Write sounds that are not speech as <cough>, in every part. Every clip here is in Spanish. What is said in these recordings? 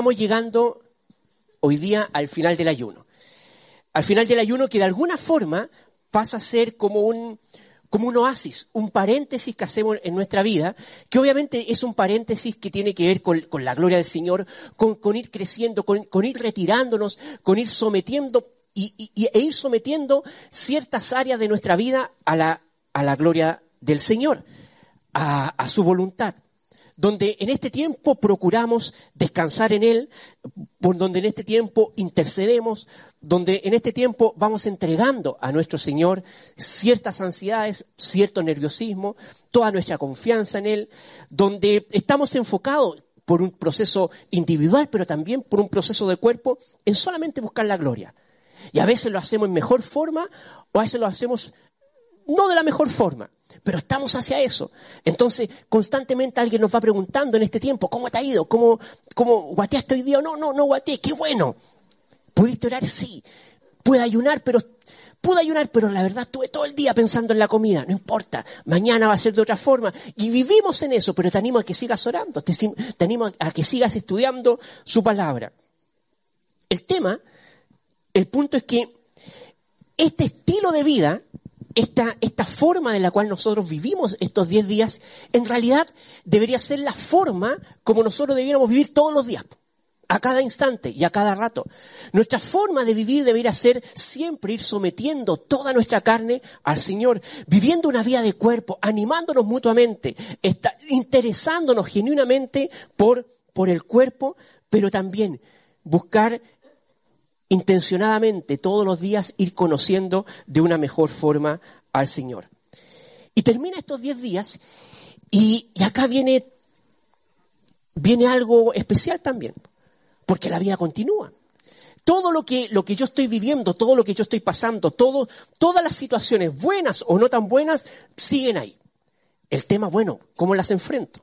Estamos llegando hoy día al final del ayuno. Al final del ayuno que de alguna forma pasa a ser como un, como un oasis, un paréntesis que hacemos en nuestra vida, que obviamente es un paréntesis que tiene que ver con, con la gloria del Señor, con, con ir creciendo, con, con, ir retirándonos, con ir sometiendo y, y, e ir sometiendo ciertas áreas de nuestra vida a la, a la gloria del Señor, a, a su voluntad donde en este tiempo procuramos descansar en Él, por donde en este tiempo intercedemos, donde en este tiempo vamos entregando a nuestro Señor ciertas ansiedades, cierto nerviosismo, toda nuestra confianza en Él, donde estamos enfocados por un proceso individual, pero también por un proceso de cuerpo, en solamente buscar la gloria. Y a veces lo hacemos en mejor forma o a veces lo hacemos no de la mejor forma. Pero estamos hacia eso. Entonces, constantemente alguien nos va preguntando en este tiempo, ¿cómo te ha ido? ¿Cómo, cómo guateaste hoy día? No, no, no guateé, qué bueno. ¿Pudiste orar? Sí. Pude ayunar, pero pude ayunar, pero la verdad estuve todo el día pensando en la comida. No importa, mañana va a ser de otra forma. Y vivimos en eso, pero te animo a que sigas orando, te, te animo a que sigas estudiando su palabra. El tema, el punto es que este estilo de vida esta, esta forma de la cual nosotros vivimos estos 10 días, en realidad debería ser la forma como nosotros debiéramos vivir todos los días, a cada instante y a cada rato. Nuestra forma de vivir debería ser siempre ir sometiendo toda nuestra carne al Señor, viviendo una vida de cuerpo, animándonos mutuamente, interesándonos genuinamente por, por el cuerpo, pero también buscar intencionadamente todos los días ir conociendo de una mejor forma al Señor. Y termina estos diez días y, y, acá viene, viene algo especial también, porque la vida continúa. Todo lo que, lo que yo estoy viviendo, todo lo que yo estoy pasando, todo, todas las situaciones, buenas o no tan buenas, siguen ahí. El tema, bueno, ¿cómo las enfrento?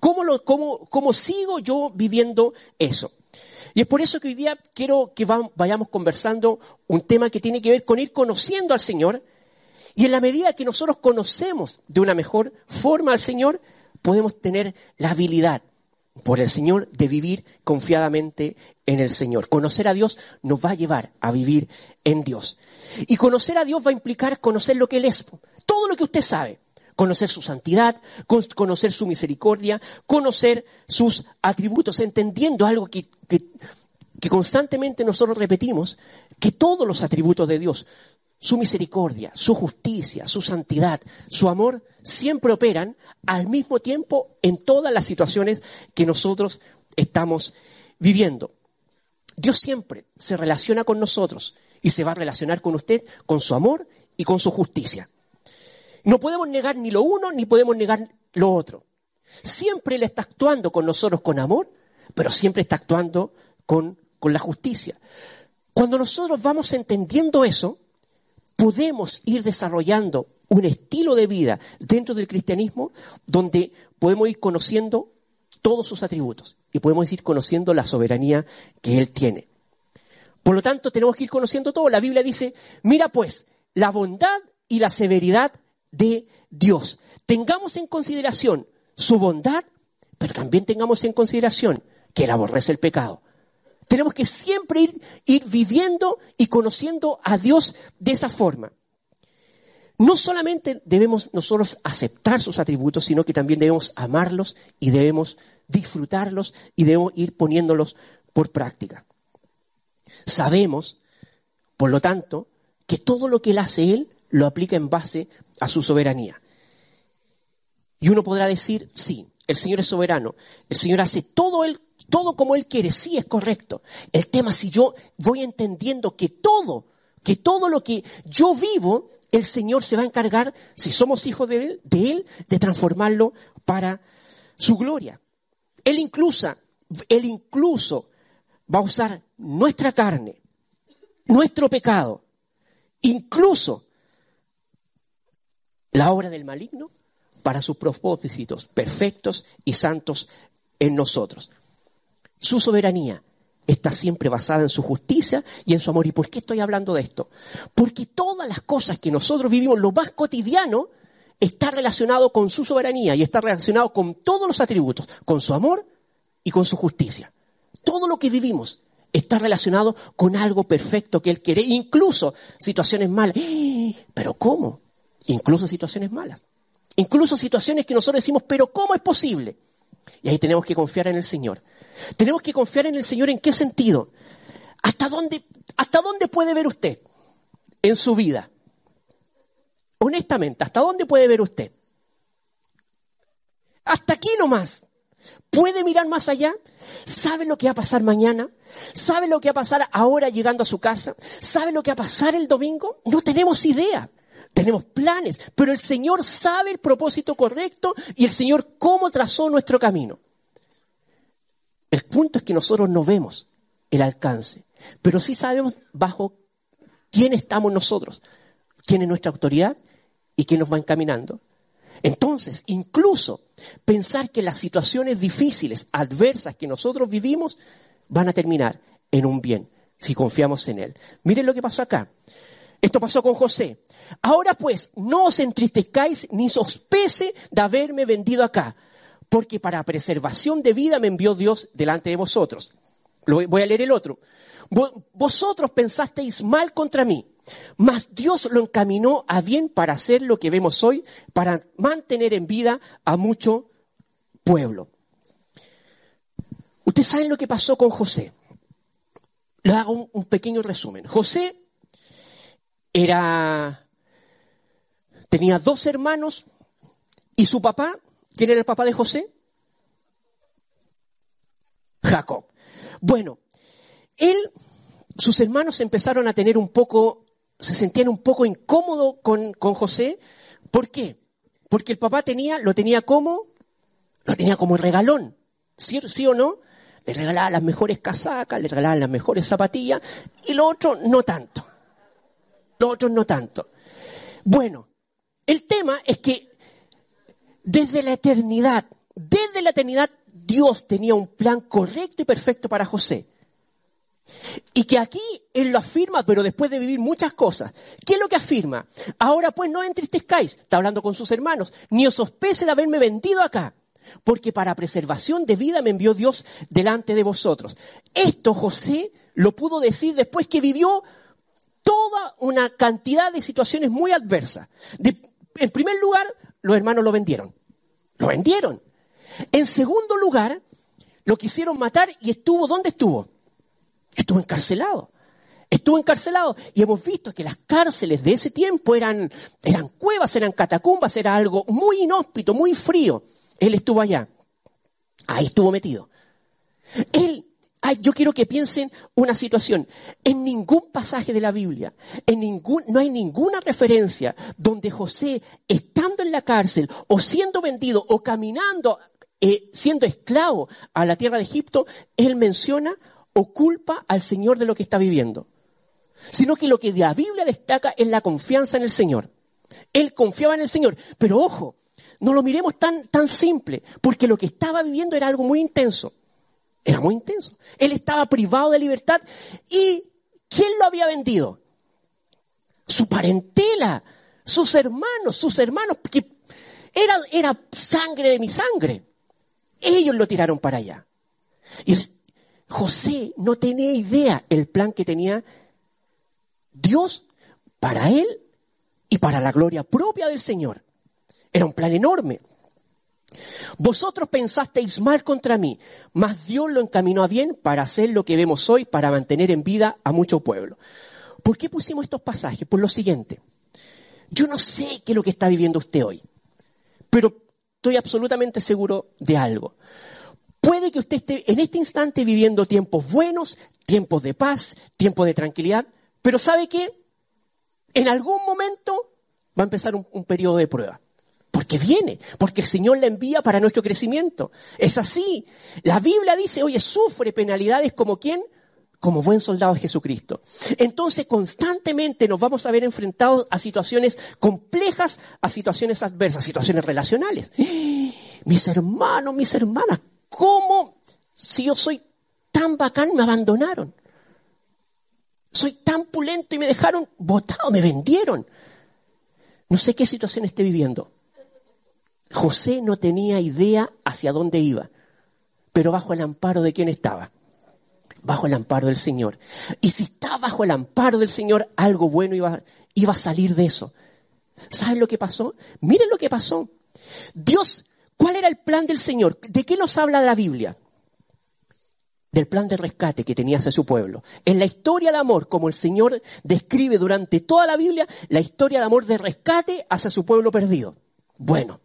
¿Cómo, lo, cómo, cómo sigo yo viviendo eso? Y es por eso que hoy día quiero que vayamos conversando un tema que tiene que ver con ir conociendo al Señor. Y en la medida que nosotros conocemos de una mejor forma al Señor, podemos tener la habilidad por el Señor de vivir confiadamente en el Señor. Conocer a Dios nos va a llevar a vivir en Dios. Y conocer a Dios va a implicar conocer lo que Él es. Todo lo que usted sabe conocer su santidad, conocer su misericordia, conocer sus atributos, entendiendo algo que, que, constantemente nosotros repetimos, que todos los atributos de Dios, su misericordia, su justicia, su santidad, su amor, siempre operan al mismo tiempo en todas las situaciones que nosotros estamos viviendo. Dios siempre se relaciona con nosotros y se va a relacionar con usted con su amor y con su justicia. No podemos negar ni lo uno ni podemos negar lo otro. Siempre Él está actuando con nosotros con amor, pero siempre está actuando con, con la justicia. Cuando nosotros vamos entendiendo eso, podemos ir desarrollando un estilo de vida dentro del cristianismo donde podemos ir conociendo todos sus atributos y podemos ir conociendo la soberanía que Él tiene. Por lo tanto, tenemos que ir conociendo todo. La Biblia dice, mira pues, la bondad y la severidad de Dios. Tengamos en consideración su bondad, pero también tengamos en consideración que Él aborrece el pecado. Tenemos que siempre ir, viviendo y conociendo a Dios de esa forma. No solamente debemos nosotros aceptar sus atributos, sino que también debemos amarlos y debemos disfrutarlos y debemos ir poniéndolos por práctica. Sabemos, por lo tanto, que todo lo que Él hace Él lo aplica en base a su soberanía. Y uno podrá decir, sí, el Señor es soberano, el Señor hace todo, él, todo como Él quiere, sí es correcto. El tema si yo voy entendiendo que todo, que todo lo que yo vivo, el Señor se va a encargar, si somos hijos de Él, de, él, de transformarlo para su gloria. Él incluso, Él incluso va a usar nuestra carne, nuestro pecado, incluso la obra del maligno para sus propósitos perfectos y santos en nosotros. Su soberanía está siempre basada en su justicia y en su amor. ¿Y por qué estoy hablando de esto? Porque todas las cosas que nosotros vivimos, lo más cotidiano, está relacionado con su soberanía y está relacionado con todos los atributos, con su amor y con su justicia. Todo lo que vivimos está relacionado con algo perfecto que Él quiere, incluso situaciones malas. ¿Pero cómo? Incluso situaciones malas. Incluso situaciones que nosotros decimos, pero ¿cómo es posible? Y ahí tenemos que confiar en el Señor. Tenemos que confiar en el Señor en qué sentido. ¿Hasta dónde, hasta dónde puede ver usted en su vida? Honestamente, ¿hasta dónde puede ver usted? Hasta aquí nomás. ¿Puede mirar más allá? ¿Sabe lo que va a pasar mañana? ¿Sabe lo que va a pasar ahora llegando a su casa? ¿Sabe lo que va a pasar el domingo? No tenemos idea. Tenemos planes, pero el Señor sabe el propósito correcto y el Señor cómo trazó nuestro camino. El punto es que nosotros no vemos el alcance, pero sí sabemos bajo quién estamos nosotros, quién es nuestra autoridad y quién nos va encaminando. Entonces, incluso pensar que las situaciones difíciles, adversas que nosotros vivimos, van a terminar en un bien, si confiamos en Él. Miren lo que pasó acá. Esto pasó con José. Ahora pues, no os entristezcáis ni sospese de haberme vendido acá, porque para preservación de vida me envió Dios delante de vosotros. voy a leer el otro. Vosotros pensasteis mal contra mí, mas Dios lo encaminó a bien para hacer lo que vemos hoy, para mantener en vida a mucho pueblo. Ustedes saben lo que pasó con José. Le hago un pequeño resumen. José era, tenía dos hermanos y su papá, ¿quién era el papá de José? Jacob. Bueno, él, sus hermanos empezaron a tener un poco, se sentían un poco incómodos con, con José. ¿Por qué? Porque el papá tenía, lo tenía como, lo tenía como regalón. ¿Sí, ¿Sí o no? Le regalaba las mejores casacas, le regalaba las mejores zapatillas y lo otro no tanto los otros no tanto. Bueno, el tema es que desde la eternidad, desde la eternidad, Dios tenía un plan correcto y perfecto para José. Y que aquí él lo afirma, pero después de vivir muchas cosas. ¿Qué es lo que afirma? Ahora pues no entristezcáis, está hablando con sus hermanos, ni os sospese de haberme vendido acá, porque para preservación de vida me envió Dios delante de vosotros. Esto José lo pudo decir después que vivió toda una cantidad de situaciones muy adversas. en primer lugar, los hermanos lo vendieron. Lo vendieron. En segundo lugar, lo quisieron matar y estuvo, ¿dónde estuvo? Estuvo encarcelado. Estuvo encarcelado y hemos visto que las cárceles de ese tiempo eran, eran cuevas, eran catacumbas, era algo muy inhóspito, muy frío. Él estuvo allá. Ahí estuvo metido. Él yo quiero que piensen una situación. En ningún pasaje de la Biblia, en ningún, no hay ninguna referencia donde José, estando en la cárcel o siendo vendido o caminando, eh, siendo esclavo a la tierra de Egipto, él menciona o culpa al Señor de lo que está viviendo. Sino que lo que la Biblia destaca es la confianza en el Señor. Él confiaba en el Señor. Pero ojo, no lo miremos tan, tan simple, porque lo que estaba viviendo era algo muy intenso. Era muy intenso. Él estaba privado de libertad y ¿quién lo había vendido? Su parentela, sus hermanos, sus hermanos, que era, era sangre de mi sangre. Ellos lo tiraron para allá. Y José no tenía idea el plan que tenía Dios para él y para la gloria propia del Señor. Era un plan enorme. Vosotros pensasteis mal contra mí, mas Dios lo encaminó a bien para hacer lo que vemos hoy, para mantener en vida a mucho pueblo. ¿Por qué pusimos estos pasajes? Por lo siguiente. Yo no sé qué es lo que está viviendo usted hoy, pero estoy absolutamente seguro de algo. Puede que usted esté en este instante viviendo tiempos buenos, tiempos de paz, tiempos de tranquilidad, pero ¿sabe qué? En algún momento va a empezar un, un periodo de prueba. Porque viene, porque el Señor la envía para nuestro crecimiento. Es así. La Biblia dice, oye, sufre penalidades como quién? Como buen soldado de Jesucristo. Entonces constantemente nos vamos a ver enfrentados a situaciones complejas, a situaciones adversas, situaciones relacionales. <gasps> Mis hermanos, mis hermanas, ¿cómo si yo soy tan bacán me abandonaron? Soy tan pulento y me dejaron botado, me vendieron. No sé qué situación esté viviendo. José no tenía idea hacia dónde iba, pero bajo el amparo de quién estaba. Bajo el amparo del Señor. Y si está bajo el amparo del Señor, algo bueno iba, iba a salir de eso. ¿Saben lo que pasó? Miren lo que pasó. Dios, ¿cuál era el plan del Señor? ¿De qué nos habla la Biblia? del plan de rescate que tenía hacia su pueblo. En la historia de amor, como el Señor describe durante toda la Biblia, la historia de amor de rescate hacia su pueblo perdido. Bueno,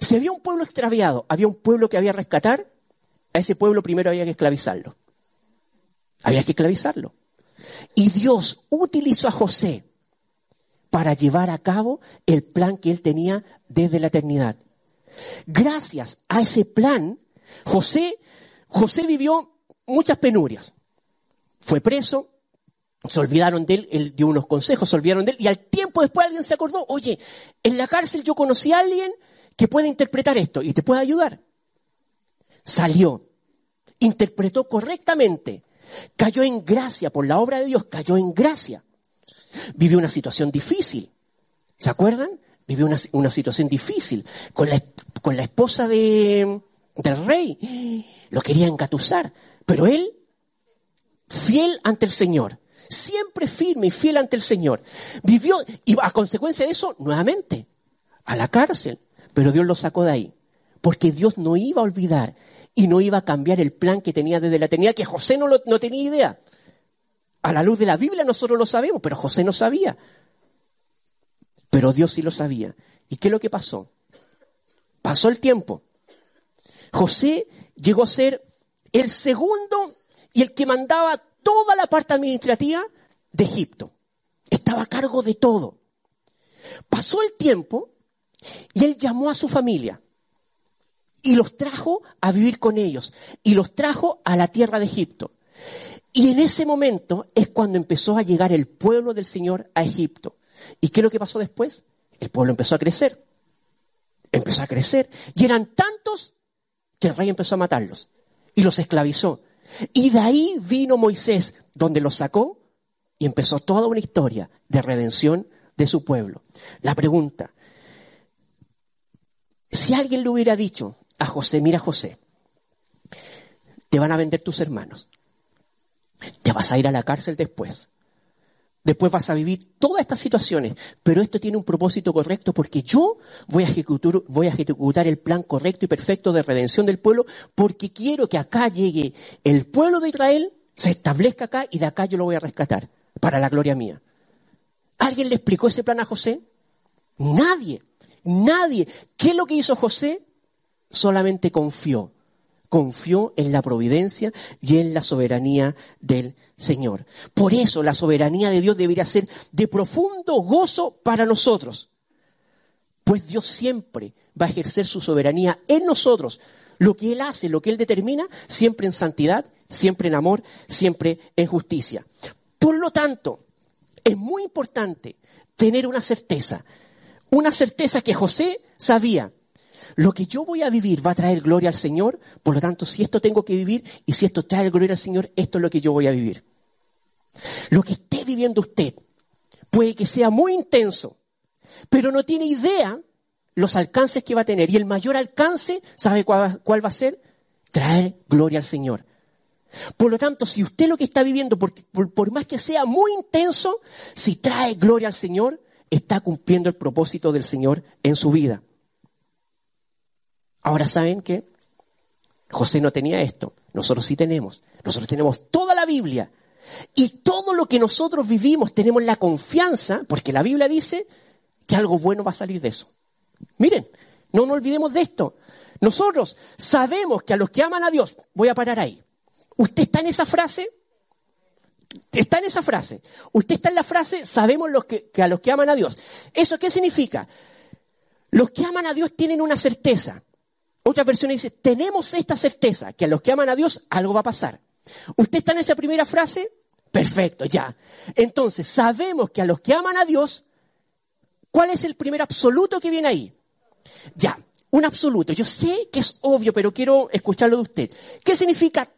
si había un pueblo extraviado, había un pueblo que había que rescatar, a ese pueblo primero había que esclavizarlo. Había que esclavizarlo. Y Dios utilizó a José para llevar a cabo el plan que él tenía desde la eternidad. Gracias a ese plan, José, José vivió muchas penurias. Fue preso, se olvidaron de él, él dio unos consejos, se olvidaron de él, y al tiempo después alguien se acordó, oye, en la cárcel yo conocí a alguien que puede interpretar esto y te puede ayudar. Salió, interpretó correctamente, cayó en gracia por la obra de Dios, cayó en gracia. Vivió una situación difícil. ¿Se acuerdan? Vivió una, situación difícil con la, con la esposa de, del rey. Lo quería engatusar, pero él, fiel ante el Señor, siempre firme y fiel ante el Señor, vivió, y a consecuencia de eso, nuevamente, a la cárcel. Pero Dios lo sacó de ahí. Porque Dios no iba a olvidar y no iba a cambiar el plan que tenía desde la eternidad, que José no, no tenía idea. A la luz de la Biblia nosotros lo sabemos, pero José no sabía. Pero Dios sí lo sabía. ¿Y qué es lo que pasó? Pasó el tiempo. José llegó a ser el segundo y el que mandaba toda la parte administrativa de Egipto. Estaba a cargo de todo. Pasó el tiempo y él llamó a su familia y los trajo a vivir con ellos y los trajo a la tierra de Egipto. Y en ese momento es cuando empezó a llegar el pueblo del Señor a Egipto. ¿Y qué es lo que pasó después? El pueblo empezó a crecer. Empezó a crecer. Y eran tantos que el rey empezó a matarlos y los esclavizó. Y de ahí vino Moisés, donde los sacó y empezó toda una historia de redención de su pueblo. La pregunta, si alguien le hubiera dicho a José, mira José, te van a vender tus hermanos, te vas a ir a la cárcel después, después vas a vivir todas estas situaciones, pero esto tiene un propósito correcto porque yo voy a ejecutar, el plan correcto y perfecto de redención del pueblo porque quiero que acá llegue el pueblo de Israel, se establezca acá y de acá yo lo voy a rescatar para la gloria mía. ¿Alguien le explicó ese plan a José? Nadie. Nadie. ¿Qué es lo que hizo José? Solamente confió. Confió en la providencia y en la soberanía del Señor. Por eso la soberanía de Dios debería ser de profundo gozo para nosotros. Pues Dios siempre va a ejercer su soberanía en nosotros. Lo que Él hace, lo que Él determina, siempre en santidad, siempre en amor, siempre en justicia. Por lo tanto, es muy importante tener una certeza una certeza que José sabía. Lo que yo voy a vivir va a traer gloria al Señor, por lo tanto, si esto tengo que vivir y si esto trae gloria al Señor, esto es lo que yo voy a vivir. Lo que esté viviendo usted puede que sea muy intenso, pero no tiene idea los alcances que va a tener. Y el mayor alcance, ¿sabe cuál, va a ser? Traer gloria al Señor. Por lo tanto, si usted lo que está viviendo, por, por más que sea muy intenso, si trae gloria al Señor, está cumpliendo el propósito del Señor en su vida. Ahora saben que José no tenía esto, nosotros sí tenemos. Nosotros tenemos toda la Biblia y todo lo que nosotros vivimos tenemos la confianza, porque la Biblia dice que algo bueno va a salir de eso. Miren, no nos olvidemos de esto. Nosotros sabemos que a los que aman a Dios, voy a parar ahí. ¿Usted está en esa frase? Está en esa frase. Usted está en la frase, sabemos los que, a los que aman a Dios. ¿Eso qué significa? Los que aman a Dios tienen una certeza. Otra versión dice, tenemos esta certeza, que a los que aman a Dios algo va a pasar. ¿Usted está en esa primera frase? Perfecto, ya. Entonces, sabemos que a los que aman a Dios, ¿cuál es el primer absoluto que viene ahí? Ya, un absoluto. Yo sé que es obvio, pero quiero escucharlo de usted. ¿Qué significa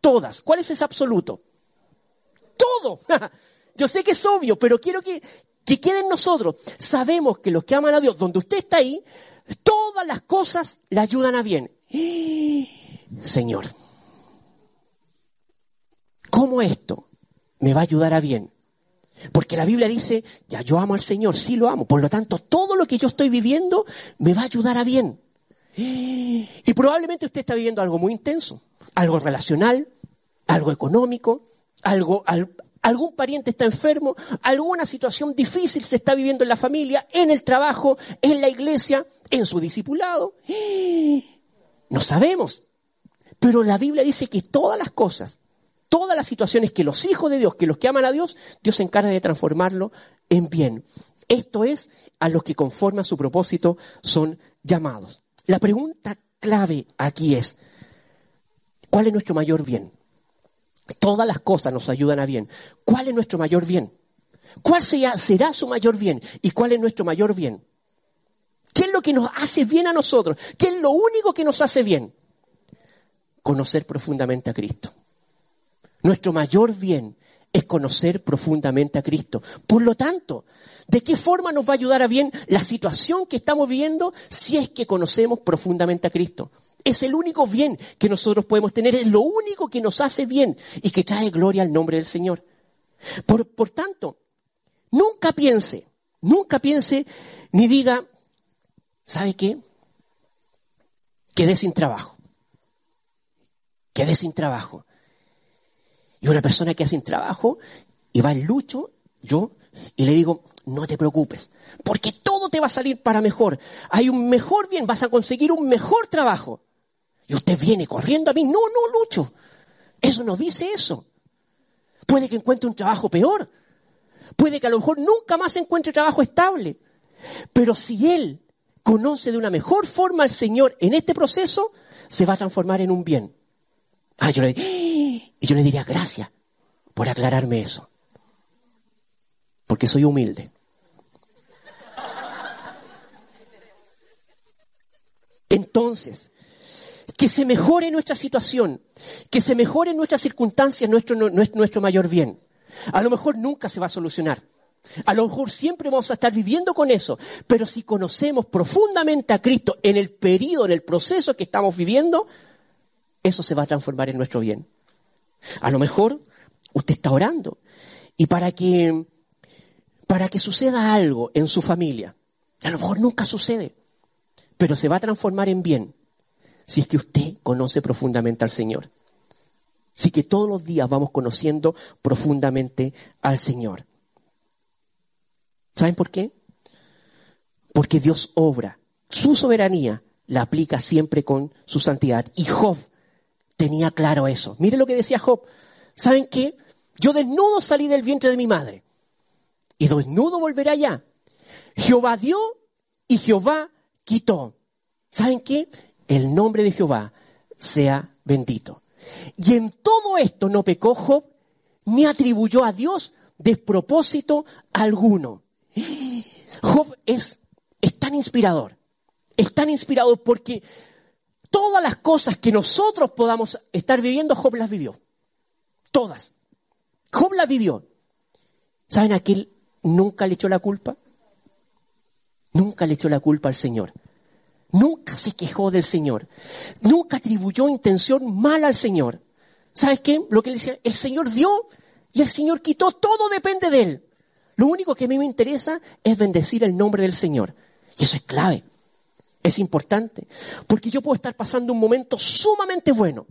todas? ¿Cuál es ese absoluto? Todo. <laughs> Yo sé que es obvio, pero quiero que, que quede nosotros. Sabemos que los que aman a Dios, donde usted está ahí, todas las cosas le ayudan a bien. <gasps> Señor, ¿cómo esto me va a ayudar a bien? Porque la Biblia dice, ya yo amo al Señor, sí lo amo. Por lo tanto, todo lo que yo estoy viviendo me va a ayudar a bien. <gasps> Y probablemente usted está viviendo algo muy intenso, algo relacional, algo económico, algo, algún pariente está enfermo, alguna situación difícil se está viviendo en la familia, en el trabajo, en la iglesia, en su discipulado. <gasps> No sabemos. Pero la Biblia dice que todas las cosas, todas las situaciones que los hijos de Dios, que los que aman a Dios, Dios se encarga de transformarlo en bien. Esto es a los que conforme a su propósito son llamados. La pregunta clave aquí es, ¿cuál es nuestro mayor bien? Todas las cosas nos ayudan a bien. ¿Cuál es nuestro mayor bien? ¿Cuál será, su mayor bien? ¿Y cuál es nuestro mayor bien? ¿Qué es lo que nos hace bien a nosotros? ¿Qué es lo único que nos hace bien? Conocer profundamente a Cristo. Nuestro mayor bien es conocer profundamente a Cristo. Por lo tanto, ¿de qué forma nos va a ayudar a bien la situación que estamos viviendo si es que conocemos profundamente a Cristo? Es el único bien que nosotros podemos tener, es lo único que nos hace bien y que trae gloria al nombre del Señor. Por, por tanto, nunca piense, nunca piense ni diga, ¿sabe qué? Quedé sin trabajo. Quedé sin trabajo. Y una persona que sin trabajo y va en lucho, yo, y le digo, no te preocupes, porque todo te va a salir para mejor. Hay un mejor bien, vas a conseguir un mejor trabajo. Y usted viene corriendo a mí, no, no, Lucho. Eso no dice eso. Puede que encuentre un trabajo peor. Puede que a lo mejor nunca más encuentre trabajo estable. Pero si él conoce de una mejor forma al Señor en este proceso, se va a transformar en un bien. Ah, yo le, <gasps> y yo le diría gracias por aclararme eso. Porque soy humilde. Entonces, que se mejore nuestra situación, que se mejore nuestras circunstancias, nuestro, nuestro mayor bien. A lo mejor nunca se va a solucionar. A lo mejor siempre vamos a estar viviendo con eso. Pero si conocemos profundamente a Cristo en el periodo, en el proceso que estamos viviendo, eso se va a transformar en nuestro bien. A lo mejor usted está orando y para que, para que suceda algo en su familia, a lo mejor nunca sucede, pero se va a transformar en bien si es que usted conoce profundamente al Señor. Si que todos los días vamos conociendo profundamente al Señor. ¿Saben por qué? Porque Dios obra. Su soberanía la aplica siempre con su santidad. Y Job tenía claro eso. Mire lo que decía Job. ¿Saben qué? Yo desnudo salí del vientre de mi madre. Y desnudo volveré allá. Jehová dio y Jehová quitó. ¿Saben qué? El nombre de Jehová sea bendito. Y en todo esto no pecó Job, ni atribuyó a Dios despropósito alguno. Job es, es tan inspirador. Es tan inspirador porque todas las cosas que nosotros podamos estar viviendo, Job las vivió. Todas. Job las vivió. ¿Saben a quién nunca le echó la culpa? Nunca le echó la culpa al Señor. Nunca se quejó del Señor. Nunca atribuyó intención mala al Señor. ¿Sabes qué? Lo que le decía, el Señor dio y el Señor quitó, todo depende de Él. Lo único que a mí me interesa es bendecir el nombre del Señor. Y eso es clave es importante. Porque yo puedo estar pasando un momento sumamente bueno.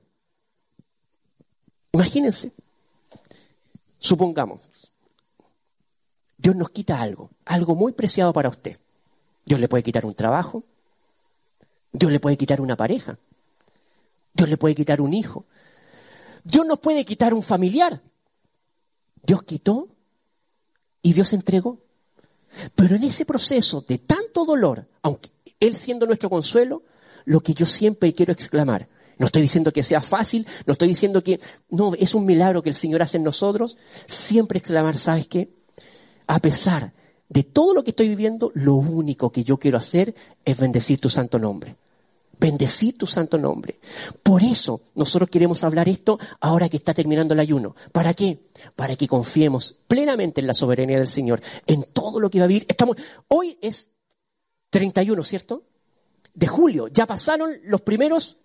Imagínense. Supongamos, Dios nos quita algo, algo muy preciado para usted. Dios le puede quitar un trabajo, Dios le puede quitar una pareja, Dios le puede quitar un hijo, Dios nos puede quitar un familiar. Dios quitó y Dios entregó. Pero en ese proceso de tanto dolor, aunque Él siendo nuestro consuelo, lo que yo siempre quiero exclamar, no estoy diciendo que sea fácil, no estoy diciendo que, no, es un milagro que el Señor hace en nosotros, siempre exclamar, ¿sabes qué? A pesar de todo lo que estoy viviendo, lo único que yo quiero hacer es bendecir tu santo nombre. Bendecir tu santo nombre. Por eso nosotros queremos hablar esto ahora que está terminando el ayuno. ¿Para qué? Para que confiemos plenamente en la soberanía del Señor, en todo lo que va a vivir. Estamos, hoy es 31, ¿cierto? De julio. Ya pasaron los primeros,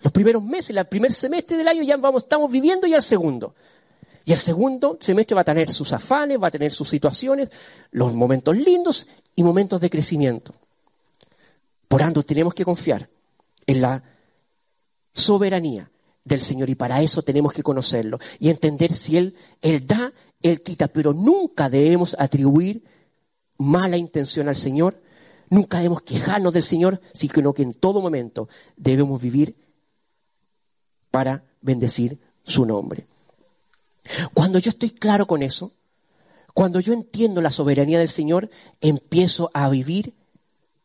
los primeros meses, el primer semestre del año, ya vamos, estamos viviendo ya el segundo. Y el segundo semestre va a tener sus afanes, va a tener sus situaciones, los momentos lindos y momentos de crecimiento. Por tanto, tenemos que confiar en la soberanía del Señor y para eso tenemos que conocerlo y entender si Él, Él da, Él quita, pero nunca debemos atribuir mala intención al Señor, nunca debemos quejarnos del Señor, sino que en todo momento debemos vivir para bendecir su nombre. Cuando yo estoy claro con eso, cuando yo entiendo la soberanía del Señor, empiezo a vivir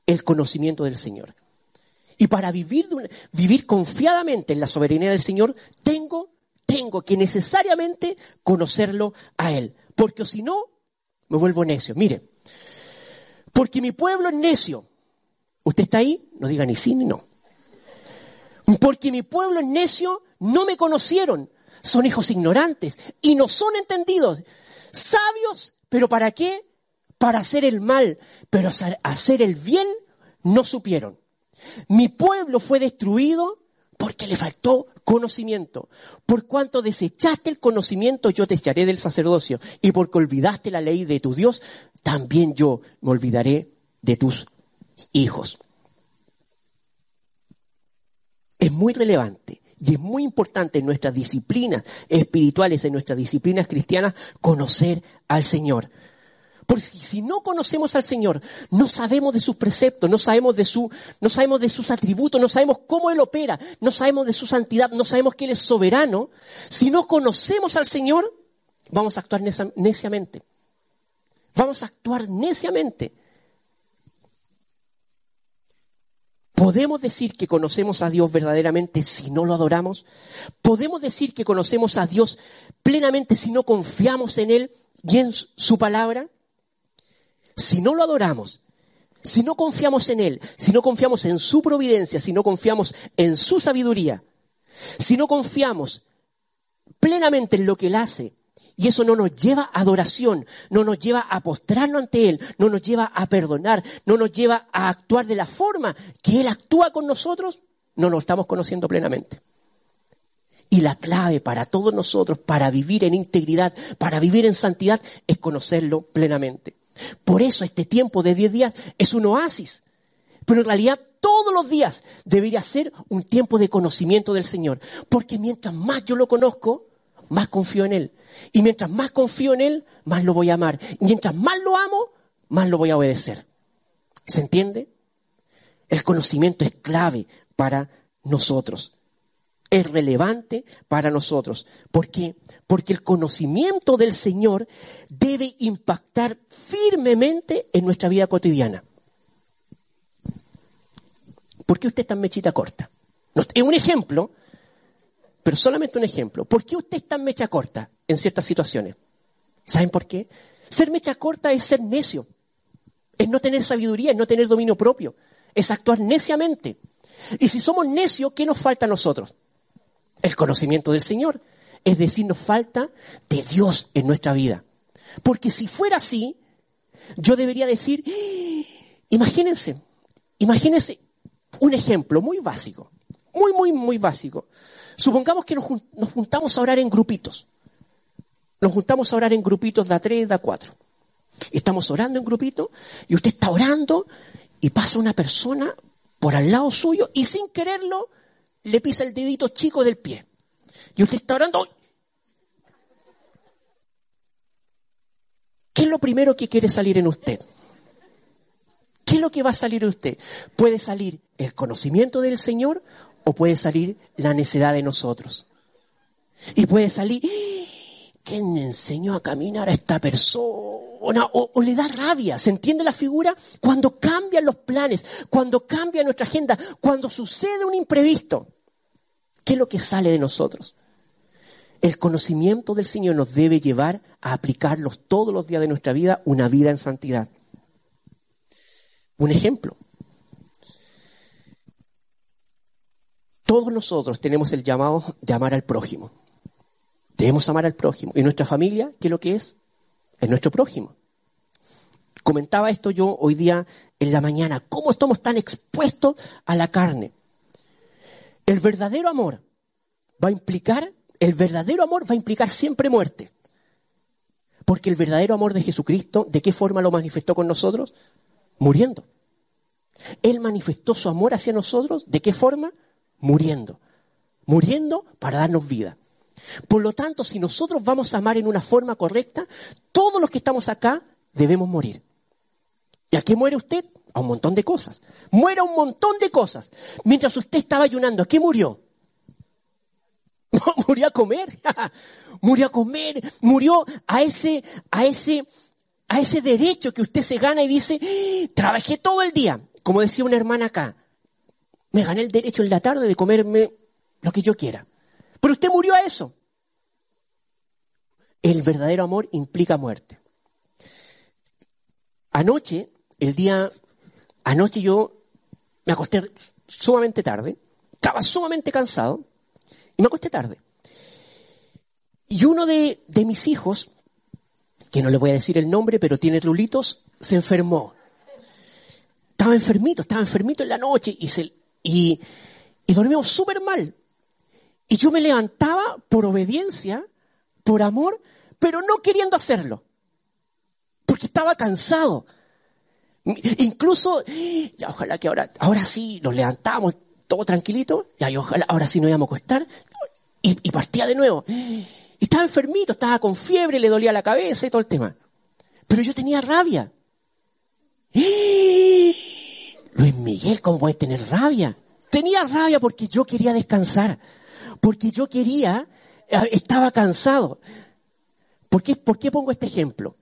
el conocimiento del Señor. Y para vivir, vivir confiadamente en la soberanía del Señor, tengo, tengo que necesariamente conocerlo a Él. Porque si no, me vuelvo necio. Mire, porque mi pueblo es necio. ¿Usted está ahí? No diga ni sí ni no. Porque mi pueblo es necio, no me conocieron. Son hijos ignorantes y no son entendidos. Sabios, pero ¿para qué? Para hacer el mal, pero hacer el bien no supieron. Mi pueblo fue destruido porque le faltó conocimiento. Por cuanto desechaste el conocimiento, yo te echaré del sacerdocio. Y porque olvidaste la ley de tu Dios, también yo me olvidaré de tus hijos. Es muy relevante y es muy importante en nuestras disciplinas espirituales, en nuestras disciplinas cristianas, conocer al Señor. Porque si no conocemos al Señor, no sabemos de sus preceptos, no sabemos de su, no sabemos de sus atributos, no sabemos cómo Él opera, no sabemos de su santidad, no sabemos que Él es soberano. Si no conocemos al Señor, vamos a actuar neciamente. Vamos a actuar neciamente. ¿Podemos decir que conocemos a Dios verdaderamente si no lo adoramos? ¿Podemos decir que conocemos a Dios plenamente si no confiamos en Él y en su palabra? Si no lo adoramos, si no confiamos en Él, si no confiamos en su providencia, si no confiamos en su sabiduría, si no confiamos plenamente en lo que Él hace, y eso no nos lleva a adoración, no nos lleva a postrarnos ante Él, no nos lleva a perdonar, no nos lleva a actuar de la forma que Él actúa con nosotros, no lo estamos conociendo plenamente. Y la clave para todos nosotros, para vivir en integridad, para vivir en santidad, es conocerlo plenamente. Por eso este tiempo de 10 días es un oasis. Pero en realidad todos los días debería ser un tiempo de conocimiento del Señor. Porque mientras más yo lo conozco, más confío en Él. Y mientras más confío en Él, más lo voy a amar. Y mientras más lo amo, más lo voy a obedecer. ¿Se entiende? El conocimiento es clave para nosotros es relevante para nosotros. ¿Por qué? Porque el conocimiento del Señor debe impactar firmemente en nuestra vida cotidiana. ¿Por qué usted está en mechita corta? Es un ejemplo, pero solamente un ejemplo. ¿Por qué usted está en mecha corta en ciertas situaciones? ¿Saben por qué? Ser mecha corta es ser necio, es no tener sabiduría, es no tener dominio propio, es actuar neciamente. Y si somos necios, ¿qué nos falta a nosotros? El conocimiento del Señor. Es decir, nos falta de Dios en nuestra vida. Porque si fuera así, yo debería decir, imagínense, imagínense un ejemplo muy básico, muy, muy, muy básico. Supongamos que nos, juntamos a orar en grupitos. Nos juntamos a orar en grupitos de tres, de a cuatro. Estamos orando en grupitos y usted está orando y pasa una persona por al lado suyo y sin quererlo le pisa el dedito chico del pie. Y usted está orando. ¿Qué es lo primero que quiere salir en usted? ¿Qué es lo que va a salir en usted? Puede salir el conocimiento del Señor o puede salir la necedad de nosotros. Y puede salir, ¿quién enseñó a caminar a esta persona? O, o, le da rabia, ¿se entiende la figura? Cuando cambian los planes, cuando cambia nuestra agenda, cuando sucede un imprevisto, ¿qué es lo que sale de nosotros? El conocimiento del Señor nos debe llevar a aplicarlos todos los días de nuestra vida, una vida en santidad. Un ejemplo. Todos nosotros tenemos el llamado de amar al prójimo. Debemos amar al prójimo. ¿Y nuestra familia qué es lo que es? Es nuestro prójimo. Comentaba esto yo hoy día en la mañana. ¿Cómo estamos tan expuestos a la carne? El verdadero amor va a implicar el verdadero amor va a implicar siempre muerte. Porque el verdadero amor de Jesucristo, ¿de qué forma lo manifestó con nosotros? Muriendo. Él manifestó su amor hacia nosotros, ¿de qué forma? Muriendo. Muriendo para darnos vida. Por lo tanto, si nosotros vamos a amar en una forma correcta, todos los que estamos acá debemos morir. ¿Y a qué muere usted? A un montón de cosas. Muere a un montón de cosas. Mientras usted estaba ayunando, ¿a qué murió? <laughs> murió a comer, <laughs> murió a comer, murió a ese, a ese, a ese derecho que usted se gana y dice, trabajé todo el día, como decía una hermana acá, me gané el derecho en la tarde de comerme lo que yo quiera. Pero usted murió a eso. El verdadero amor implica muerte. Anoche, el día, anoche yo me acosté sumamente tarde, estaba sumamente cansado, y me acosté tarde. Y uno de, mis hijos, que no le voy a decir el nombre, pero tiene rulitos, se enfermó. Estaba enfermito, estaba enfermito en la noche y, se, y, y dormimos súper mal. Y yo me levantaba por obediencia, por amor, pero no queriendo hacerlo. Porque estaba cansado. Incluso, ya, ojalá que ahora, ahora sí nos levantamos todo tranquilito, y ojalá ahora sí nos íbamos a acostar, y, partía de nuevo. Y estaba enfermito, estaba con fiebre, le dolía la cabeza y todo el tema. Pero yo tenía rabia. Luis Miguel, ¿cómo puede tener rabia? Tenía rabia porque yo quería descansar, porque yo quería, eh, estaba cansado. ¿Por qué, ¿Por qué pongo este ejemplo?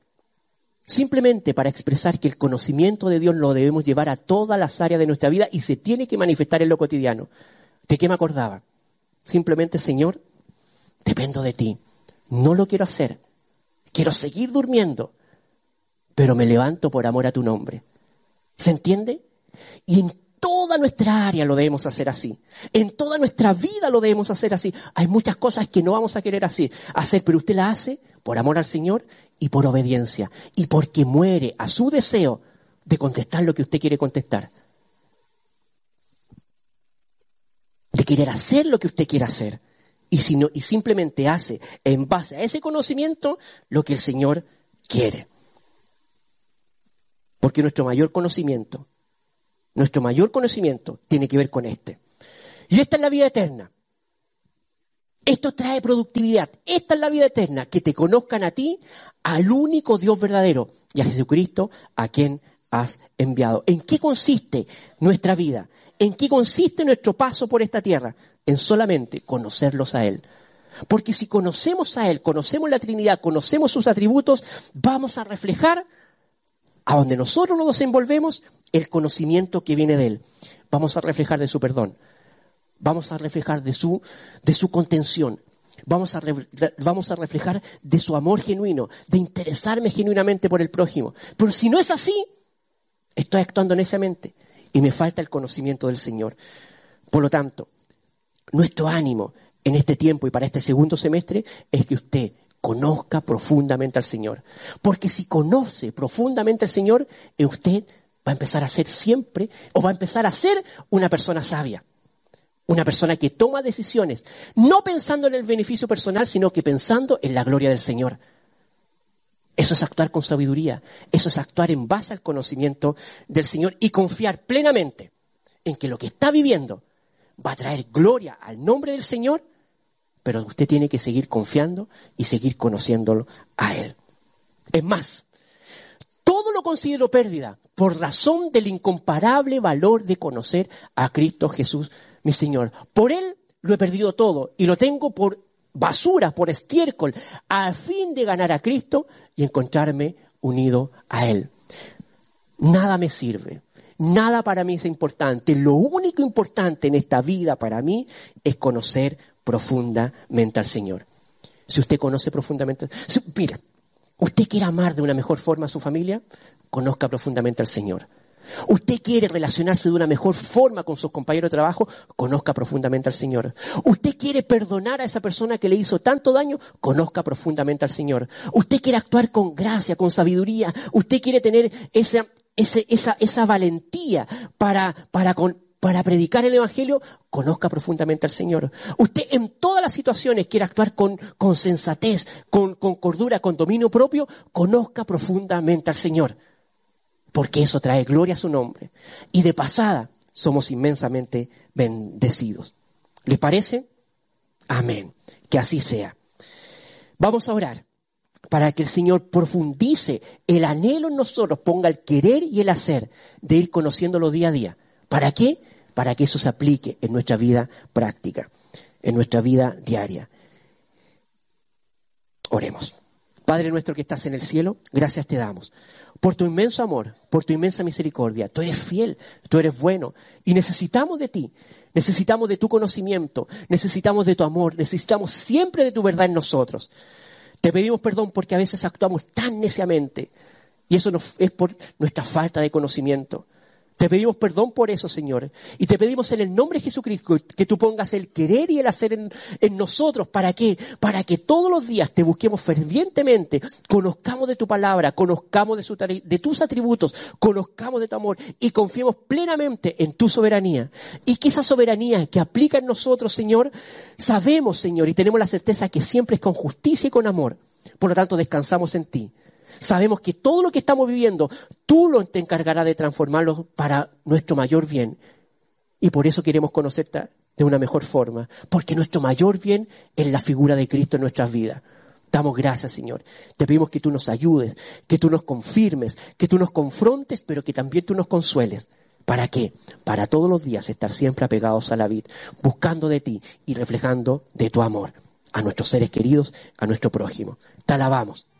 Simplemente para expresar que el conocimiento de Dios lo debemos llevar a todas las áreas de nuestra vida y se tiene que manifestar en lo cotidiano. ¿De qué me acordaba? Simplemente, Señor, dependo de ti. No lo quiero hacer. Quiero seguir durmiendo, pero me levanto por amor a tu nombre. ¿Se entiende? Y toda nuestra área lo debemos hacer así. En toda nuestra vida lo debemos hacer así. Hay muchas cosas que no vamos a querer así, hacer, pero usted la hace por amor al Señor y por obediencia. Y porque muere a su deseo de contestar lo que usted quiere contestar. de querer hacer lo que usted quiere hacer. Y, y simplemente hace en base a ese conocimiento lo que el Señor quiere. Porque nuestro mayor conocimiento, nuestro mayor conocimiento tiene que ver con este. Y esta es la vida eterna. Esto trae productividad. Esta es la vida eterna, que te conozcan a ti, al único Dios verdadero, y a Jesucristo, a quien has enviado. ¿En qué consiste nuestra vida? ¿En qué consiste nuestro paso por esta tierra? En solamente conocerlos a Él. Porque si conocemos a Él, conocemos la Trinidad, conocemos sus atributos, vamos a reflejar a donde nosotros nos envolvemos el conocimiento que viene de Él. Vamos a reflejar de su perdón. Vamos a reflejar de su, de su contención. Vamos a, vamos a reflejar de su amor genuino, de interesarme genuinamente por el prójimo. Pero si no es así, estoy actuando neciamente y me falta el conocimiento del Señor. Por lo tanto, nuestro ánimo en este tiempo y para este segundo semestre es que usted conozca profundamente al Señor. Porque si conoce profundamente al Señor, usted va a empezar a ser siempre, o va a empezar a ser una persona sabia. Una persona que toma decisiones, no pensando en el beneficio personal, sino que pensando en la gloria del Señor. Eso es actuar con sabiduría. Eso es actuar en base al conocimiento del Señor y confiar plenamente en que lo que está viviendo va a traer gloria al nombre del Señor, pero usted tiene que seguir confiando y seguir conociéndolo a Él. Es más, considero pérdida por razón del incomparable valor de conocer a Cristo Jesús, mi Señor. Por Él lo he perdido todo y lo tengo por basura, por estiércol, a fin de ganar a Cristo y encontrarme unido a Él. Nada me sirve. Nada para mí es importante. Lo único importante en esta vida para mí es conocer profundamente al Señor. Si usted conoce profundamente, mira, usted quiere amar de una mejor forma a su familia, conozca profundamente al Señor. Usted quiere relacionarse de una mejor forma con sus compañeros de trabajo, conozca profundamente al Señor. Usted quiere perdonar a esa persona que le hizo tanto daño, conozca profundamente al Señor. Usted quiere actuar con gracia, con sabiduría. Usted quiere tener esa, ese- esa, esa valentía para, para, con- para predicar el Evangelio, conozca profundamente al Señor. Usted en todas las situaciones quiere actuar con, con sensatez, con, con cordura, con dominio propio, conozca profundamente al Señor porque eso trae gloria a su nombre. Y de pasada somos inmensamente bendecidos. ¿Les parece? Amén. Que así sea. Vamos a orar para que el Señor profundice el anhelo en nosotros, ponga el querer y el hacer de ir conociéndolo día a día. ¿Para qué? Para que eso se aplique en nuestra vida práctica, en nuestra vida diaria. Oremos. Padre nuestro que estás en el cielo, gracias te damos por tu inmenso amor, por tu inmensa misericordia. Tú eres fiel, tú eres bueno y necesitamos de ti. Necesitamos de tu conocimiento, necesitamos de tu amor, necesitamos siempre de tu verdad en nosotros. Te pedimos perdón porque a veces actuamos tan neciamente y eso es por nuestra falta de conocimiento. Te pedimos perdón por eso, Señor. Y te pedimos en el nombre de Jesucristo que tú pongas el querer y el hacer en, nosotros. ¿Para qué? Para que todos los días te busquemos fervientemente, conozcamos de tu palabra, conozcamos de, de tus atributos, conozcamos de tu amor y confiemos plenamente en tu soberanía. Y que esa soberanía que aplica en nosotros, Señor, sabemos, Señor, y tenemos la certeza que siempre es con justicia y con amor. Por lo tanto, descansamos en ti. Sabemos que todo lo que estamos viviendo, tú lo te encargarás de transformarlo para nuestro mayor bien. Y por eso queremos conocerte de una mejor forma, porque nuestro mayor bien es la figura de Cristo en nuestras vidas. Damos gracias, Señor. Te pedimos que tú nos ayudes, que tú nos confirmes, que tú nos confrontes, pero que también tú nos consueles. ¿Para qué? Para todos los días estar siempre apegados a la vid, buscando de ti y reflejando de tu amor a nuestros seres queridos, a nuestro prójimo. Te alabamos